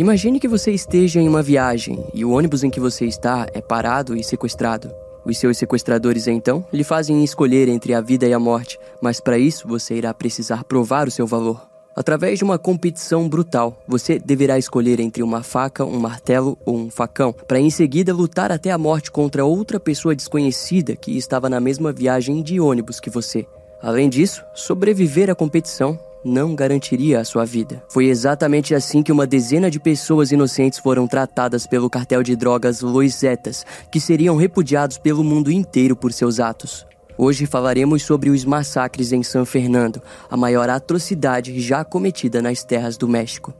Imagine que você esteja em uma viagem e o ônibus em que você está é parado e sequestrado. Os seus sequestradores então lhe fazem escolher entre a vida e a morte, mas para isso você irá precisar provar o seu valor. Através de uma competição brutal, você deverá escolher entre uma faca, um martelo ou um facão, para em seguida lutar até a morte contra outra pessoa desconhecida que estava na mesma viagem de ônibus que você. Além disso, sobreviver à competição não garantiria a sua vida. Foi exatamente assim que uma dezena de pessoas inocentes foram tratadas pelo cartel de drogas Los Zetas, que seriam repudiados pelo mundo inteiro por seus atos. Hoje falaremos sobre os massacres em San Fernando, a maior atrocidade já cometida nas terras do México.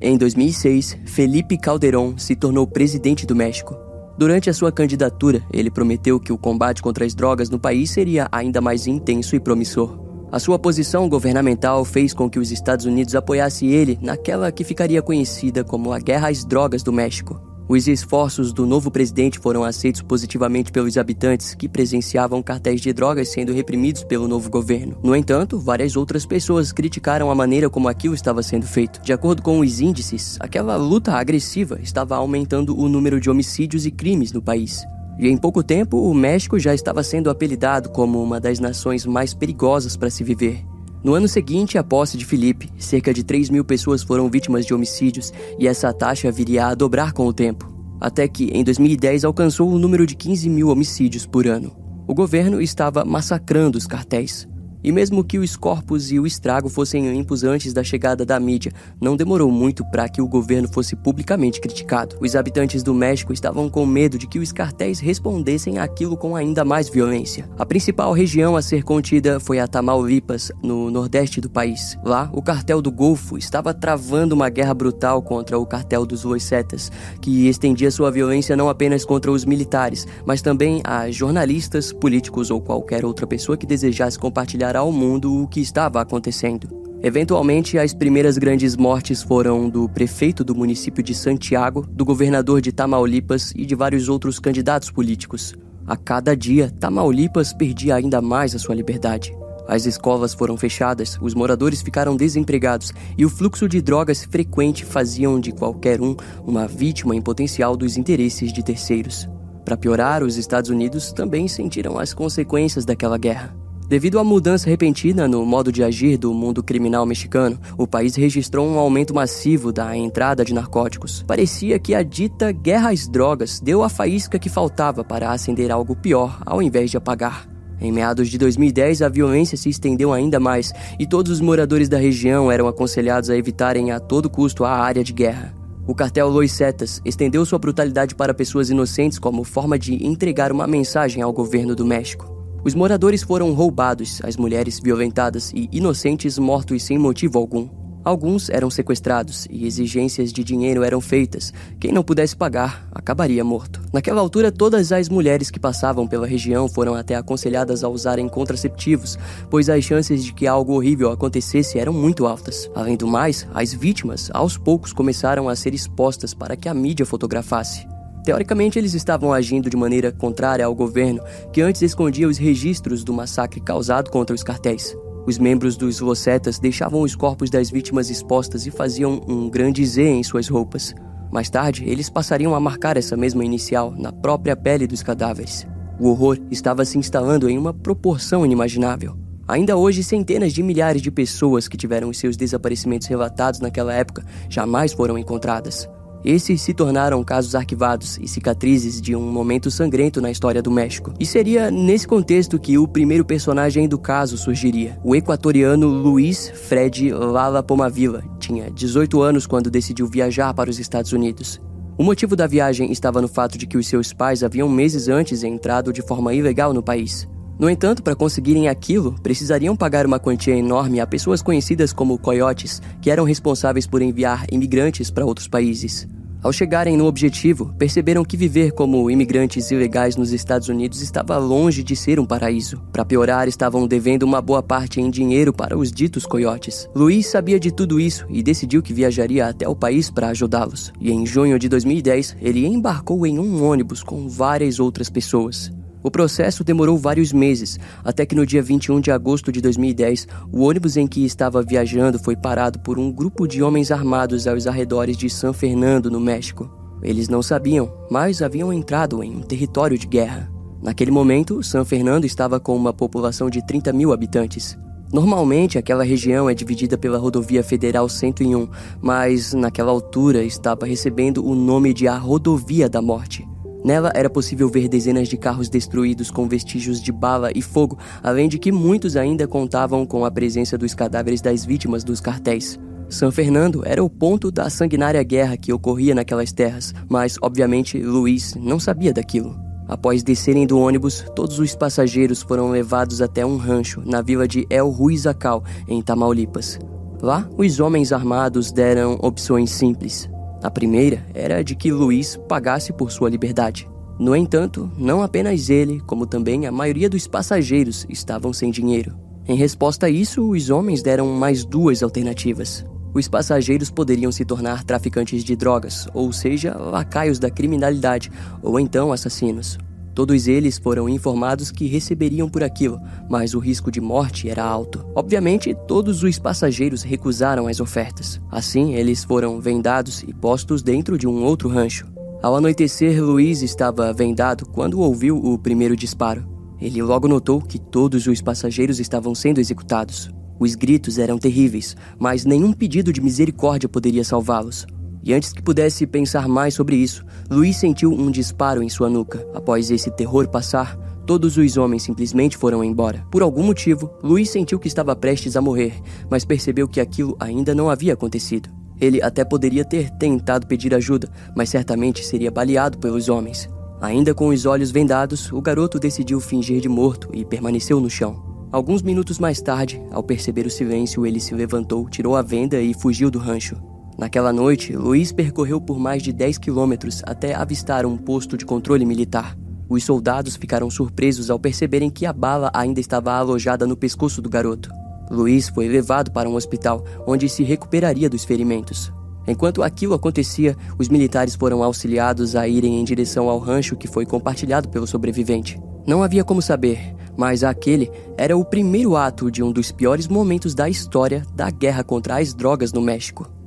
Em 2006, Felipe Calderón se tornou presidente do México. Durante a sua candidatura, ele prometeu que o combate contra as drogas no país seria ainda mais intenso e promissor. A sua posição governamental fez com que os Estados Unidos apoiassem ele naquela que ficaria conhecida como a Guerra às Drogas do México. Os esforços do novo presidente foram aceitos positivamente pelos habitantes que presenciavam cartéis de drogas sendo reprimidos pelo novo governo. No entanto, várias outras pessoas criticaram a maneira como aquilo estava sendo feito. De acordo com os índices, aquela luta agressiva estava aumentando o número de homicídios e crimes no país. E em pouco tempo, o México já estava sendo apelidado como uma das nações mais perigosas para se viver. No ano seguinte à posse de Felipe, cerca de 3 mil pessoas foram vítimas de homicídios e essa taxa viria a dobrar com o tempo, até que em 2010 alcançou o número de 15 mil homicídios por ano. O governo estava massacrando os cartéis, e mesmo que os corpos e o estrago fossem limpos antes da chegada da mídia, não demorou muito para que o governo fosse publicamente criticado. Os habitantes do México estavam com medo de que os cartéis respondessem àquilo com ainda mais violência. A principal região a ser contida foi a Tamaulipas, no nordeste do país. Lá, o cartel do Golfo estava travando uma guerra brutal contra o cartel dos Loisetas, que estendia sua violência não apenas contra os militares, mas também a jornalistas, políticos ou qualquer outra pessoa que desejasse compartilhar ao mundo o que estava acontecendo. Eventualmente, as primeiras grandes mortes foram do prefeito do município de Santiago, do governador de Tamaulipas e de vários outros candidatos políticos. A cada dia, Tamaulipas perdia ainda mais a sua liberdade. As escolas foram fechadas, os moradores ficaram desempregados e o fluxo de drogas frequente faziam de qualquer um uma vítima em potencial dos interesses de terceiros. Para piorar, os Estados Unidos também sentiram as consequências daquela guerra. Devido à mudança repentina no modo de agir do mundo criminal mexicano, o país registrou um aumento massivo da entrada de narcóticos. Parecia que a dita guerra às drogas deu a faísca que faltava para acender algo pior, ao invés de apagar. Em meados de 2010, a violência se estendeu ainda mais e todos os moradores da região eram aconselhados a evitarem a todo custo a área de guerra. O cartel Los Cetas estendeu sua brutalidade para pessoas inocentes como forma de entregar uma mensagem ao governo do México. Os moradores foram roubados, as mulheres violentadas e inocentes mortos sem motivo algum. Alguns eram sequestrados e exigências de dinheiro eram feitas. Quem não pudesse pagar acabaria morto. Naquela altura, todas as mulheres que passavam pela região foram até aconselhadas a usarem contraceptivos, pois as chances de que algo horrível acontecesse eram muito altas. Além do mais, as vítimas aos poucos começaram a ser expostas para que a mídia fotografasse. Teoricamente, eles estavam agindo de maneira contrária ao governo, que antes escondia os registros do massacre causado contra os cartéis. Os membros dos Locetas deixavam os corpos das vítimas expostas e faziam um grande Z em suas roupas. Mais tarde, eles passariam a marcar essa mesma inicial na própria pele dos cadáveres. O horror estava se instalando em uma proporção inimaginável. Ainda hoje, centenas de milhares de pessoas que tiveram seus desaparecimentos relatados naquela época jamais foram encontradas. Esses se tornaram casos arquivados e cicatrizes de um momento sangrento na história do México. E seria nesse contexto que o primeiro personagem do caso surgiria. O equatoriano Luiz Fred Lala Pomavila tinha 18 anos quando decidiu viajar para os Estados Unidos. O motivo da viagem estava no fato de que os seus pais haviam meses antes entrado de forma ilegal no país. No entanto, para conseguirem aquilo, precisariam pagar uma quantia enorme a pessoas conhecidas como coiotes, que eram responsáveis por enviar imigrantes para outros países. Ao chegarem no objetivo, perceberam que viver como imigrantes ilegais nos Estados Unidos estava longe de ser um paraíso. Para piorar, estavam devendo uma boa parte em dinheiro para os ditos coiotes. Luiz sabia de tudo isso e decidiu que viajaria até o país para ajudá-los. E em junho de 2010, ele embarcou em um ônibus com várias outras pessoas. O processo demorou vários meses, até que no dia 21 de agosto de 2010, o ônibus em que estava viajando foi parado por um grupo de homens armados aos arredores de San Fernando, no México. Eles não sabiam, mas haviam entrado em um território de guerra. Naquele momento, San Fernando estava com uma população de 30 mil habitantes. Normalmente, aquela região é dividida pela Rodovia Federal 101, mas naquela altura estava recebendo o nome de a Rodovia da Morte. Nela era possível ver dezenas de carros destruídos com vestígios de bala e fogo, além de que muitos ainda contavam com a presença dos cadáveres das vítimas dos cartéis. São Fernando era o ponto da sanguinária guerra que ocorria naquelas terras, mas obviamente Luiz não sabia daquilo. Após descerem do ônibus, todos os passageiros foram levados até um rancho na vila de El Ruizacal, em Tamaulipas. Lá, os homens armados deram opções simples: a primeira era de que Luiz pagasse por sua liberdade. No entanto, não apenas ele, como também a maioria dos passageiros estavam sem dinheiro. Em resposta a isso, os homens deram mais duas alternativas. Os passageiros poderiam se tornar traficantes de drogas, ou seja, lacaios da criminalidade, ou então assassinos. Todos eles foram informados que receberiam por aquilo, mas o risco de morte era alto. Obviamente, todos os passageiros recusaram as ofertas. Assim, eles foram vendados e postos dentro de um outro rancho. Ao anoitecer, Luiz estava vendado quando ouviu o primeiro disparo. Ele logo notou que todos os passageiros estavam sendo executados. Os gritos eram terríveis, mas nenhum pedido de misericórdia poderia salvá-los. E antes que pudesse pensar mais sobre isso, Luiz sentiu um disparo em sua nuca. Após esse terror passar, todos os homens simplesmente foram embora. Por algum motivo, Luiz sentiu que estava prestes a morrer, mas percebeu que aquilo ainda não havia acontecido. Ele até poderia ter tentado pedir ajuda, mas certamente seria baleado pelos homens. Ainda com os olhos vendados, o garoto decidiu fingir de morto e permaneceu no chão. Alguns minutos mais tarde, ao perceber o silêncio, ele se levantou, tirou a venda e fugiu do rancho. Naquela noite, Luiz percorreu por mais de 10 quilômetros até avistar um posto de controle militar. Os soldados ficaram surpresos ao perceberem que a bala ainda estava alojada no pescoço do garoto. Luiz foi levado para um hospital, onde se recuperaria dos ferimentos. Enquanto aquilo acontecia, os militares foram auxiliados a irem em direção ao rancho que foi compartilhado pelo sobrevivente. Não havia como saber, mas aquele era o primeiro ato de um dos piores momentos da história da guerra contra as drogas no México.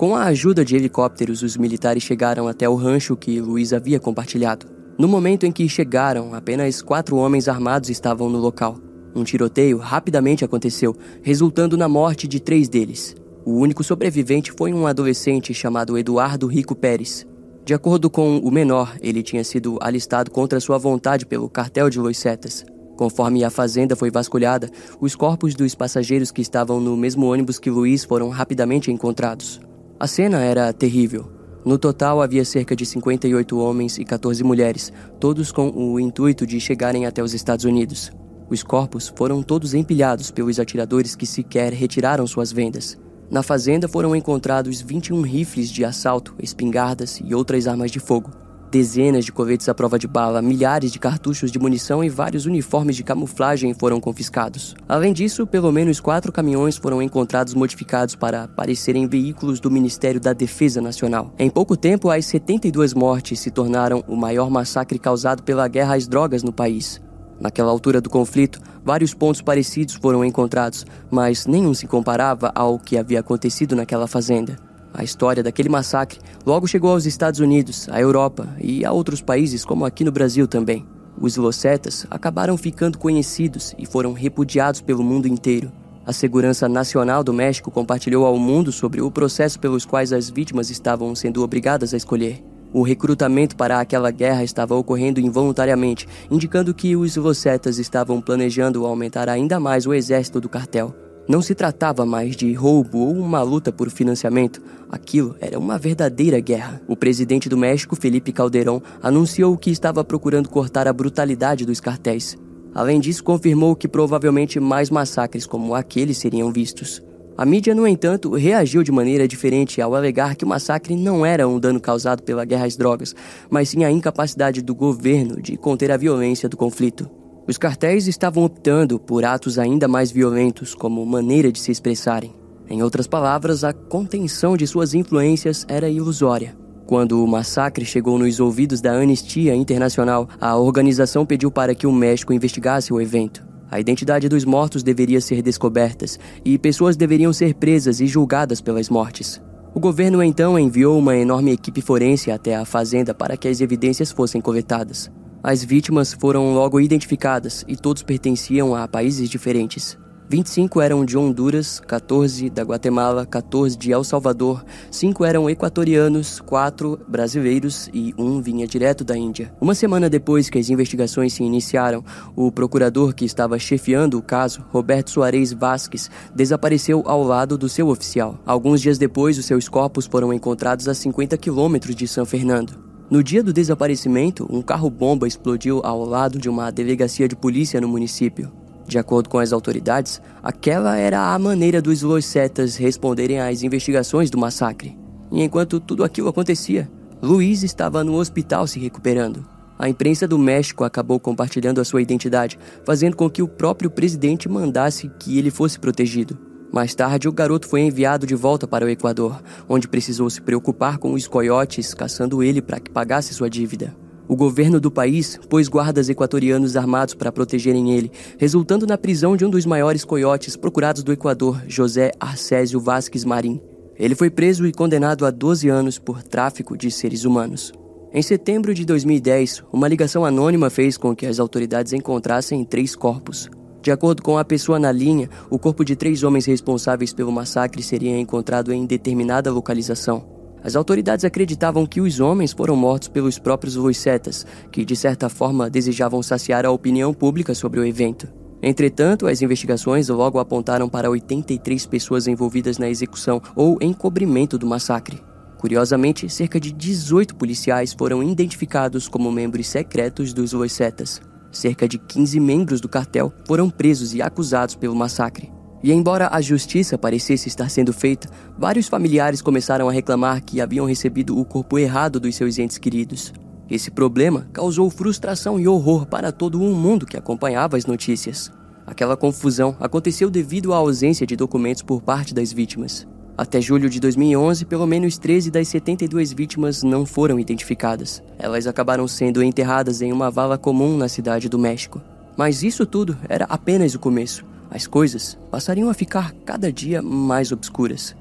Com a ajuda de helicópteros, os militares chegaram até o rancho que Luiz havia compartilhado. No momento em que chegaram, apenas quatro homens armados estavam no local. Um tiroteio rapidamente aconteceu, resultando na morte de três deles. O único sobrevivente foi um adolescente chamado Eduardo Rico Pérez. De acordo com o menor, ele tinha sido alistado contra sua vontade pelo cartel de Los Setas. Conforme a fazenda foi vasculhada, os corpos dos passageiros que estavam no mesmo ônibus que Luiz foram rapidamente encontrados. A cena era terrível. No total havia cerca de 58 homens e 14 mulheres, todos com o intuito de chegarem até os Estados Unidos. Os corpos foram todos empilhados pelos atiradores que sequer retiraram suas vendas. Na fazenda foram encontrados 21 rifles de assalto, espingardas e outras armas de fogo dezenas de coletes à prova de bala, milhares de cartuchos de munição e vários uniformes de camuflagem foram confiscados. Além disso, pelo menos quatro caminhões foram encontrados modificados para parecerem veículos do Ministério da Defesa Nacional. Em pouco tempo, as 72 mortes se tornaram o maior massacre causado pela guerra às drogas no país. Naquela altura do conflito, vários pontos parecidos foram encontrados, mas nenhum se comparava ao que havia acontecido naquela fazenda. A história daquele massacre logo chegou aos Estados Unidos, à Europa e a outros países, como aqui no Brasil também. Os Locetas acabaram ficando conhecidos e foram repudiados pelo mundo inteiro. A Segurança Nacional do México compartilhou ao mundo sobre o processo pelos quais as vítimas estavam sendo obrigadas a escolher. O recrutamento para aquela guerra estava ocorrendo involuntariamente, indicando que os Locetas estavam planejando aumentar ainda mais o exército do cartel. Não se tratava mais de roubo ou uma luta por financiamento, aquilo era uma verdadeira guerra. O presidente do México, Felipe Calderón, anunciou que estava procurando cortar a brutalidade dos cartéis. Além disso, confirmou que provavelmente mais massacres como aquele seriam vistos. A mídia, no entanto, reagiu de maneira diferente ao alegar que o massacre não era um dano causado pela guerra às drogas, mas sim a incapacidade do governo de conter a violência do conflito. Os cartéis estavam optando por atos ainda mais violentos como maneira de se expressarem. Em outras palavras, a contenção de suas influências era ilusória. Quando o massacre chegou nos ouvidos da Anistia Internacional, a organização pediu para que o México investigasse o evento. A identidade dos mortos deveria ser descoberta e pessoas deveriam ser presas e julgadas pelas mortes. O governo então enviou uma enorme equipe forense até a fazenda para que as evidências fossem coletadas. As vítimas foram logo identificadas e todos pertenciam a países diferentes. 25 eram de Honduras, 14 da Guatemala, 14 de El Salvador, 5 eram equatorianos, 4 brasileiros e um vinha direto da Índia. Uma semana depois que as investigações se iniciaram, o procurador que estava chefiando o caso, Roberto Soares Vasques, desapareceu ao lado do seu oficial. Alguns dias depois, os seus corpos foram encontrados a 50 quilômetros de São Fernando. No dia do desaparecimento, um carro-bomba explodiu ao lado de uma delegacia de polícia no município. De acordo com as autoridades, aquela era a maneira dos Loisetas responderem às investigações do massacre. E enquanto tudo aquilo acontecia, Luiz estava no hospital se recuperando. A imprensa do México acabou compartilhando a sua identidade, fazendo com que o próprio presidente mandasse que ele fosse protegido. Mais tarde, o garoto foi enviado de volta para o Equador, onde precisou se preocupar com os coiotes caçando ele para que pagasse sua dívida. O governo do país pôs guardas equatorianos armados para protegerem ele, resultando na prisão de um dos maiores coiotes procurados do Equador, José Arcésio Vasques Marim. Ele foi preso e condenado a 12 anos por tráfico de seres humanos. Em setembro de 2010, uma ligação anônima fez com que as autoridades encontrassem três corpos. De acordo com a pessoa na linha, o corpo de três homens responsáveis pelo massacre seria encontrado em determinada localização. As autoridades acreditavam que os homens foram mortos pelos próprios Luisetas, que de certa forma desejavam saciar a opinião pública sobre o evento. Entretanto, as investigações logo apontaram para 83 pessoas envolvidas na execução ou encobrimento do massacre. Curiosamente, cerca de 18 policiais foram identificados como membros secretos dos Luisetas. Cerca de 15 membros do cartel foram presos e acusados pelo massacre. E embora a justiça parecesse estar sendo feita, vários familiares começaram a reclamar que haviam recebido o corpo errado dos seus entes queridos. Esse problema causou frustração e horror para todo o mundo que acompanhava as notícias. Aquela confusão aconteceu devido à ausência de documentos por parte das vítimas. Até julho de 2011, pelo menos 13 das 72 vítimas não foram identificadas. Elas acabaram sendo enterradas em uma vala comum na cidade do México. Mas isso tudo era apenas o começo as coisas passariam a ficar cada dia mais obscuras.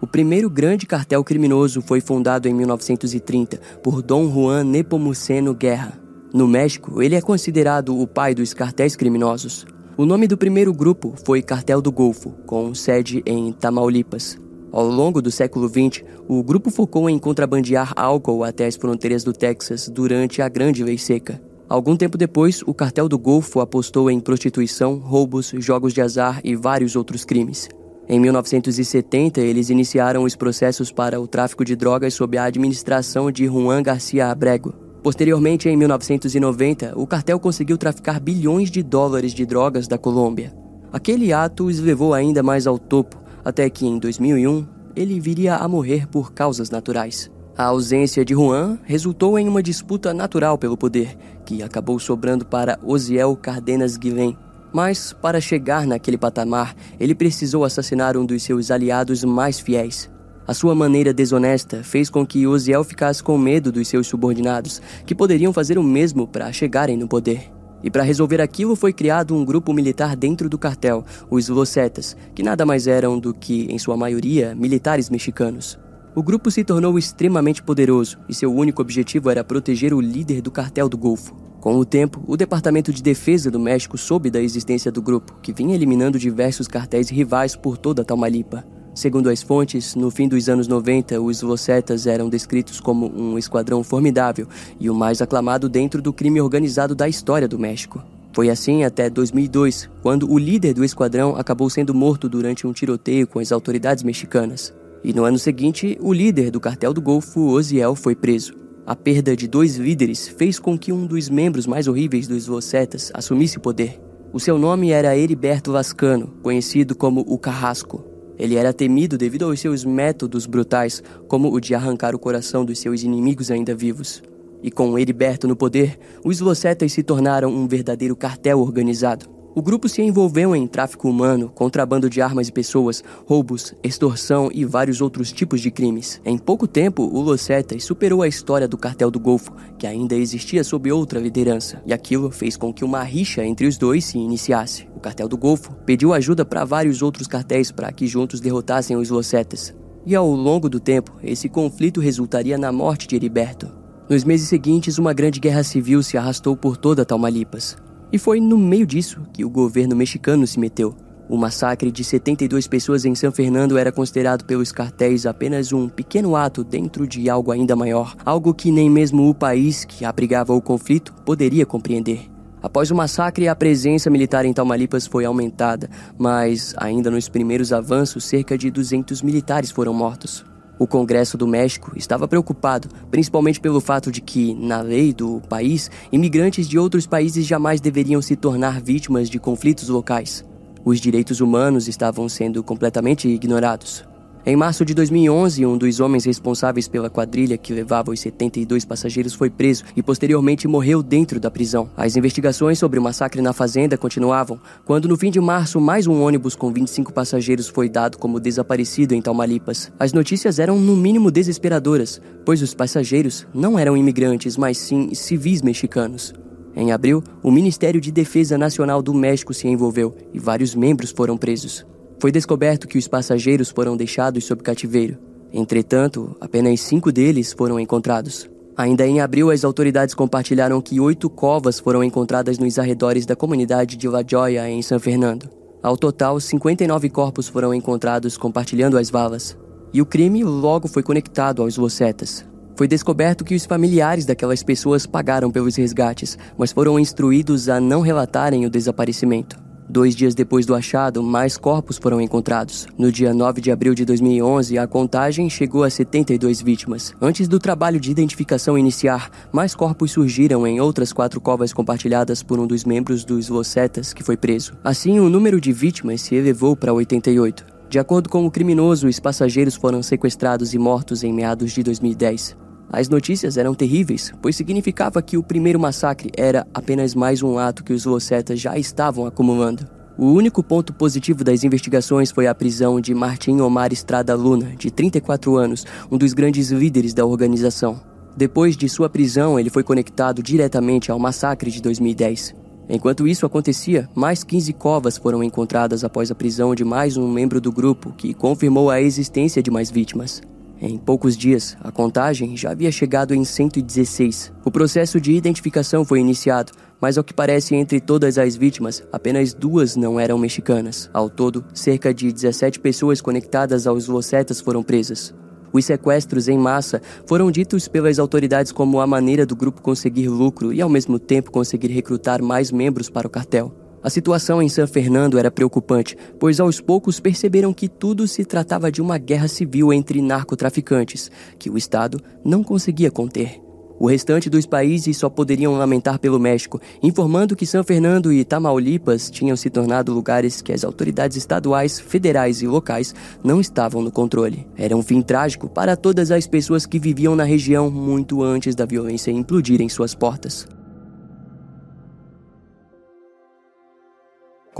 O primeiro grande cartel criminoso foi fundado em 1930 por Dom Juan Nepomuceno Guerra. No México, ele é considerado o pai dos cartéis criminosos. O nome do primeiro grupo foi Cartel do Golfo, com sede em Tamaulipas. Ao longo do século XX, o grupo focou em contrabandear álcool até as fronteiras do Texas durante a Grande Lei Seca. Algum tempo depois, o cartel do Golfo apostou em prostituição, roubos, jogos de azar e vários outros crimes. Em 1970, eles iniciaram os processos para o tráfico de drogas sob a administração de Juan Garcia Abrego. Posteriormente, em 1990, o cartel conseguiu traficar bilhões de dólares de drogas da Colômbia. Aquele ato os levou ainda mais ao topo, até que em 2001 ele viria a morrer por causas naturais. A ausência de Juan resultou em uma disputa natural pelo poder, que acabou sobrando para Osiel Cardenas Guilhem. Mas, para chegar naquele patamar, ele precisou assassinar um dos seus aliados mais fiéis. A sua maneira desonesta fez com que Osiel ficasse com medo dos seus subordinados, que poderiam fazer o mesmo para chegarem no poder. E para resolver aquilo foi criado um grupo militar dentro do cartel, os Losetas, que nada mais eram do que, em sua maioria, militares mexicanos. O grupo se tornou extremamente poderoso e seu único objetivo era proteger o líder do cartel do Golfo. Com o tempo, o Departamento de Defesa do México soube da existência do grupo, que vinha eliminando diversos cartéis rivais por toda Tamaulipa. Segundo as fontes, no fim dos anos 90, os Losetas eram descritos como um esquadrão formidável e o mais aclamado dentro do crime organizado da história do México. Foi assim até 2002, quando o líder do esquadrão acabou sendo morto durante um tiroteio com as autoridades mexicanas. E no ano seguinte, o líder do cartel do Golfo, Osiel, foi preso. A perda de dois líderes fez com que um dos membros mais horríveis dos Vocetas assumisse o poder. O seu nome era Heriberto Lascano, conhecido como o Carrasco. Ele era temido devido aos seus métodos brutais, como o de arrancar o coração dos seus inimigos ainda vivos. E com Heriberto no poder, os Vocetas se tornaram um verdadeiro cartel organizado. O grupo se envolveu em tráfico humano, contrabando de armas e pessoas, roubos, extorsão e vários outros tipos de crimes. Em pouco tempo, o Los Cetas superou a história do cartel do Golfo, que ainda existia sob outra liderança, e aquilo fez com que uma rixa entre os dois se iniciasse. O cartel do Golfo pediu ajuda para vários outros cartéis para que juntos derrotassem os Los Cetas. E ao longo do tempo, esse conflito resultaria na morte de Heriberto. Nos meses seguintes, uma grande guerra civil se arrastou por toda Tamaulipas. E foi no meio disso que o governo mexicano se meteu. O massacre de 72 pessoas em São Fernando era considerado pelos cartéis apenas um pequeno ato dentro de algo ainda maior, algo que nem mesmo o país que abrigava o conflito poderia compreender. Após o massacre, a presença militar em Tamaulipas foi aumentada, mas ainda nos primeiros avanços, cerca de 200 militares foram mortos. O Congresso do México estava preocupado, principalmente pelo fato de que, na lei do país, imigrantes de outros países jamais deveriam se tornar vítimas de conflitos locais. Os direitos humanos estavam sendo completamente ignorados. Em março de 2011, um dos homens responsáveis pela quadrilha que levava os 72 passageiros foi preso e posteriormente morreu dentro da prisão. As investigações sobre o massacre na fazenda continuavam, quando no fim de março mais um ônibus com 25 passageiros foi dado como desaparecido em Tamaulipas. As notícias eram no mínimo desesperadoras, pois os passageiros não eram imigrantes, mas sim civis mexicanos. Em abril, o Ministério de Defesa Nacional do México se envolveu e vários membros foram presos. Foi descoberto que os passageiros foram deixados sob cativeiro. Entretanto, apenas cinco deles foram encontrados. Ainda em abril, as autoridades compartilharam que oito covas foram encontradas nos arredores da comunidade de La Joya, em São Fernando. Ao total, 59 corpos foram encontrados compartilhando as valas. E o crime logo foi conectado aos locetas. Foi descoberto que os familiares daquelas pessoas pagaram pelos resgates, mas foram instruídos a não relatarem o desaparecimento. Dois dias depois do achado, mais corpos foram encontrados. No dia 9 de abril de 2011, a contagem chegou a 72 vítimas. Antes do trabalho de identificação iniciar, mais corpos surgiram em outras quatro covas compartilhadas por um dos membros dos Locetas que foi preso. Assim, o número de vítimas se elevou para 88. De acordo com o criminoso, os passageiros foram sequestrados e mortos em meados de 2010. As notícias eram terríveis, pois significava que o primeiro massacre era apenas mais um ato que os Locetas já estavam acumulando. O único ponto positivo das investigações foi a prisão de Martim Omar Estrada Luna, de 34 anos, um dos grandes líderes da organização. Depois de sua prisão, ele foi conectado diretamente ao massacre de 2010. Enquanto isso acontecia, mais 15 covas foram encontradas após a prisão de mais um membro do grupo, que confirmou a existência de mais vítimas. Em poucos dias, a contagem já havia chegado em 116. O processo de identificação foi iniciado, mas ao que parece, entre todas as vítimas, apenas duas não eram mexicanas. Ao todo, cerca de 17 pessoas conectadas aos locetas foram presas. Os sequestros em massa foram ditos pelas autoridades como a maneira do grupo conseguir lucro e, ao mesmo tempo, conseguir recrutar mais membros para o cartel. A situação em San Fernando era preocupante, pois aos poucos perceberam que tudo se tratava de uma guerra civil entre narcotraficantes, que o Estado não conseguia conter. O restante dos países só poderiam lamentar pelo México, informando que São Fernando e Tamaulipas tinham se tornado lugares que as autoridades estaduais, federais e locais não estavam no controle. Era um fim trágico para todas as pessoas que viviam na região muito antes da violência implodir em suas portas.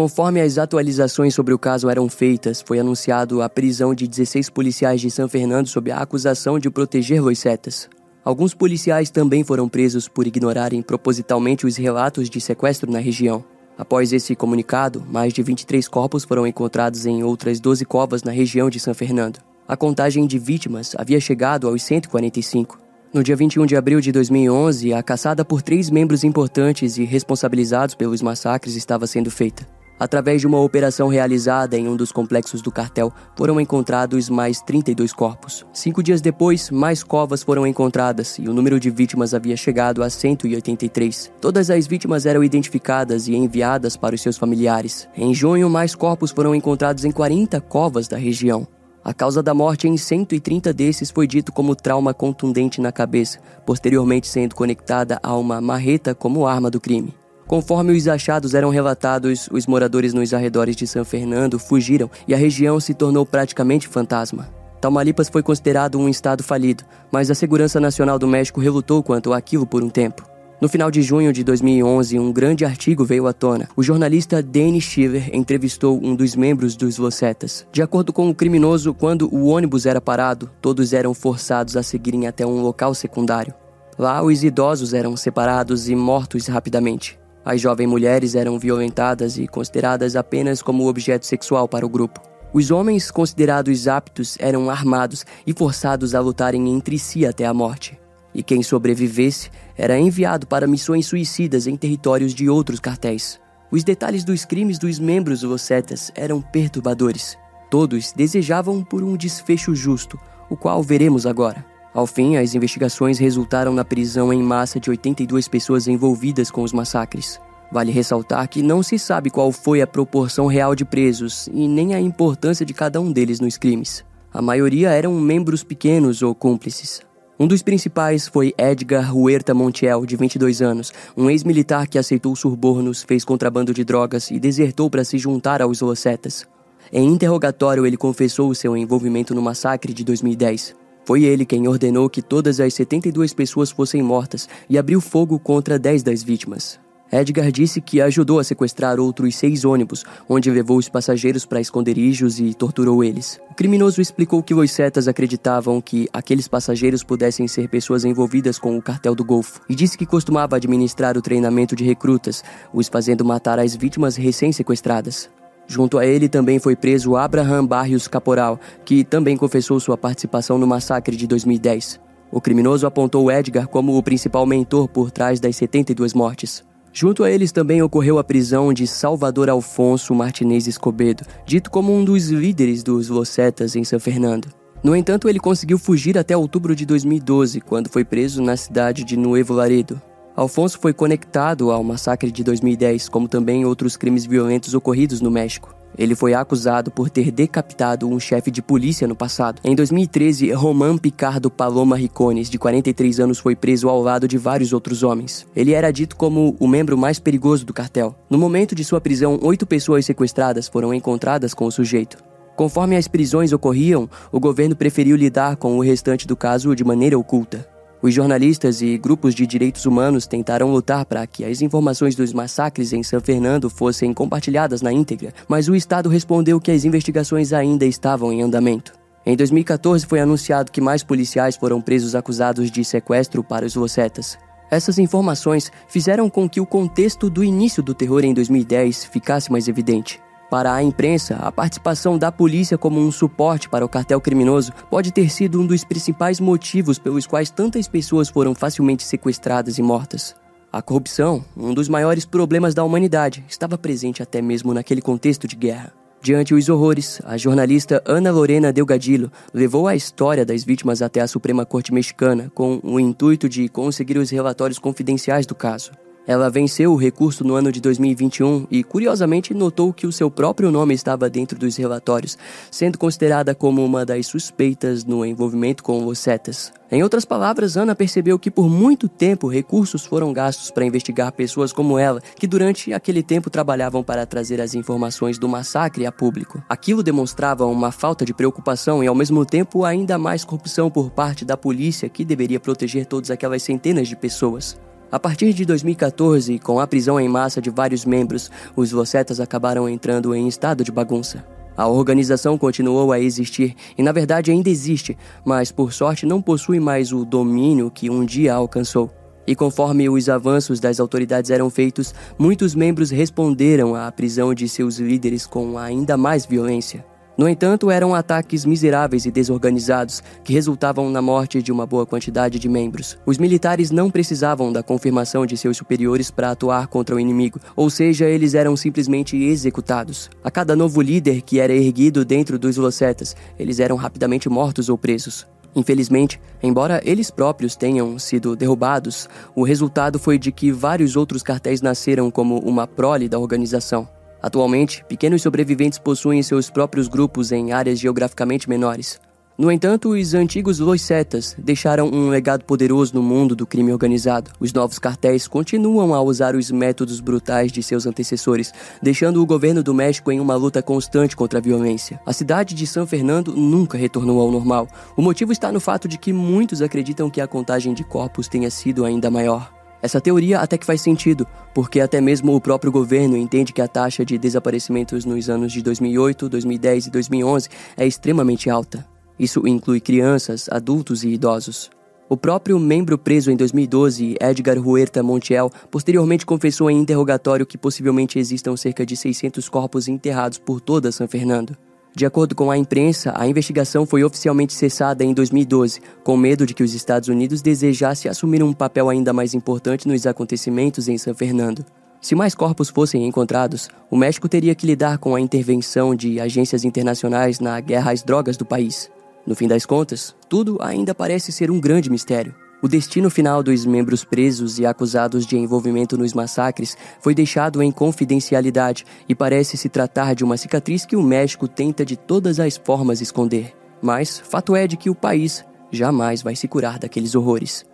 Conforme as atualizações sobre o caso eram feitas, foi anunciado a prisão de 16 policiais de São Fernando sob a acusação de proteger loicetas. Alguns policiais também foram presos por ignorarem propositalmente os relatos de sequestro na região. Após esse comunicado, mais de 23 corpos foram encontrados em outras 12 covas na região de São Fernando. A contagem de vítimas havia chegado aos 145. No dia 21 de abril de 2011, a caçada por três membros importantes e responsabilizados pelos massacres estava sendo feita. Através de uma operação realizada em um dos complexos do cartel, foram encontrados mais 32 corpos. Cinco dias depois, mais covas foram encontradas e o número de vítimas havia chegado a 183. Todas as vítimas eram identificadas e enviadas para os seus familiares. Em junho, mais corpos foram encontrados em 40 covas da região. A causa da morte em 130 desses foi dito como trauma contundente na cabeça, posteriormente sendo conectada a uma marreta como arma do crime. Conforme os achados eram relatados, os moradores nos arredores de São Fernando fugiram e a região se tornou praticamente fantasma. Tamaulipas foi considerado um estado falido, mas a Segurança Nacional do México relutou quanto àquilo por um tempo. No final de junho de 2011, um grande artigo veio à tona. O jornalista Danny Shiver entrevistou um dos membros dos Losetas. De acordo com o criminoso, quando o ônibus era parado, todos eram forçados a seguirem até um local secundário. Lá, os idosos eram separados e mortos rapidamente. As jovens mulheres eram violentadas e consideradas apenas como objeto sexual para o grupo. Os homens considerados aptos eram armados e forçados a lutarem entre si até a morte e quem sobrevivesse era enviado para missões suicidas em territórios de outros cartéis. Os detalhes dos crimes dos membros Losetas eram perturbadores. Todos desejavam por um desfecho justo, o qual veremos agora. Ao fim, as investigações resultaram na prisão em massa de 82 pessoas envolvidas com os massacres. Vale ressaltar que não se sabe qual foi a proporção real de presos e nem a importância de cada um deles nos crimes. A maioria eram membros pequenos ou cúmplices. Um dos principais foi Edgar Huerta Montiel, de 22 anos, um ex-militar que aceitou subornos, fez contrabando de drogas e desertou para se juntar aos Losetas. Em interrogatório, ele confessou seu envolvimento no massacre de 2010. Foi ele quem ordenou que todas as 72 pessoas fossem mortas e abriu fogo contra 10 das vítimas. Edgar disse que ajudou a sequestrar outros seis ônibus, onde levou os passageiros para esconderijos e torturou eles. O criminoso explicou que os setas acreditavam que aqueles passageiros pudessem ser pessoas envolvidas com o cartel do Golfo e disse que costumava administrar o treinamento de recrutas, os fazendo matar as vítimas recém-sequestradas. Junto a ele também foi preso Abraham Barrios Caporal, que também confessou sua participação no massacre de 2010. O criminoso apontou Edgar como o principal mentor por trás das 72 mortes. Junto a eles também ocorreu a prisão de Salvador Alfonso Martinez Escobedo, dito como um dos líderes dos Losetas em São Fernando. No entanto, ele conseguiu fugir até outubro de 2012, quando foi preso na cidade de Nuevo Laredo. Alfonso foi conectado ao massacre de 2010, como também outros crimes violentos ocorridos no México. Ele foi acusado por ter decapitado um chefe de polícia no passado. Em 2013, Roman Picardo Paloma Ricones, de 43 anos, foi preso ao lado de vários outros homens. Ele era dito como o membro mais perigoso do cartel. No momento de sua prisão, oito pessoas sequestradas foram encontradas com o sujeito. Conforme as prisões ocorriam, o governo preferiu lidar com o restante do caso de maneira oculta. Os jornalistas e grupos de direitos humanos tentaram lutar para que as informações dos massacres em São Fernando fossem compartilhadas na íntegra, mas o Estado respondeu que as investigações ainda estavam em andamento. Em 2014 foi anunciado que mais policiais foram presos acusados de sequestro para os Losetas. Essas informações fizeram com que o contexto do início do terror em 2010 ficasse mais evidente. Para a imprensa, a participação da polícia como um suporte para o cartel criminoso pode ter sido um dos principais motivos pelos quais tantas pessoas foram facilmente sequestradas e mortas. A corrupção, um dos maiores problemas da humanidade, estava presente até mesmo naquele contexto de guerra. Diante os horrores, a jornalista Ana Lorena Delgadillo levou a história das vítimas até a Suprema Corte Mexicana com o intuito de conseguir os relatórios confidenciais do caso. Ela venceu o recurso no ano de 2021 e, curiosamente, notou que o seu próprio nome estava dentro dos relatórios, sendo considerada como uma das suspeitas no envolvimento com os setas. Em outras palavras, Ana percebeu que por muito tempo recursos foram gastos para investigar pessoas como ela, que durante aquele tempo trabalhavam para trazer as informações do massacre a público. Aquilo demonstrava uma falta de preocupação e, ao mesmo tempo, ainda mais corrupção por parte da polícia que deveria proteger todas aquelas centenas de pessoas. A partir de 2014, com a prisão em massa de vários membros, os Losetas acabaram entrando em estado de bagunça. A organização continuou a existir e, na verdade, ainda existe, mas por sorte não possui mais o domínio que um dia alcançou. E conforme os avanços das autoridades eram feitos, muitos membros responderam à prisão de seus líderes com ainda mais violência. No entanto, eram ataques miseráveis e desorganizados que resultavam na morte de uma boa quantidade de membros. Os militares não precisavam da confirmação de seus superiores para atuar contra o inimigo, ou seja, eles eram simplesmente executados. A cada novo líder que era erguido dentro dos Losetas, eles eram rapidamente mortos ou presos. Infelizmente, embora eles próprios tenham sido derrubados, o resultado foi de que vários outros cartéis nasceram como uma prole da organização. Atualmente, pequenos sobreviventes possuem seus próprios grupos em áreas geograficamente menores. No entanto, os antigos Loisetas deixaram um legado poderoso no mundo do crime organizado. Os novos cartéis continuam a usar os métodos brutais de seus antecessores, deixando o governo do México em uma luta constante contra a violência. A cidade de São Fernando nunca retornou ao normal. O motivo está no fato de que muitos acreditam que a contagem de corpos tenha sido ainda maior. Essa teoria até que faz sentido, porque até mesmo o próprio governo entende que a taxa de desaparecimentos nos anos de 2008, 2010 e 2011 é extremamente alta. Isso inclui crianças, adultos e idosos. O próprio membro preso em 2012, Edgar Huerta Montiel, posteriormente confessou em interrogatório que possivelmente existam cerca de 600 corpos enterrados por toda San Fernando. De acordo com a imprensa, a investigação foi oficialmente cessada em 2012, com medo de que os Estados Unidos desejassem assumir um papel ainda mais importante nos acontecimentos em San Fernando. Se mais corpos fossem encontrados, o México teria que lidar com a intervenção de agências internacionais na guerra às drogas do país. No fim das contas, tudo ainda parece ser um grande mistério. O destino final dos membros presos e acusados de envolvimento nos massacres foi deixado em confidencialidade e parece se tratar de uma cicatriz que o México tenta de todas as formas esconder. Mas fato é de que o país jamais vai se curar daqueles horrores.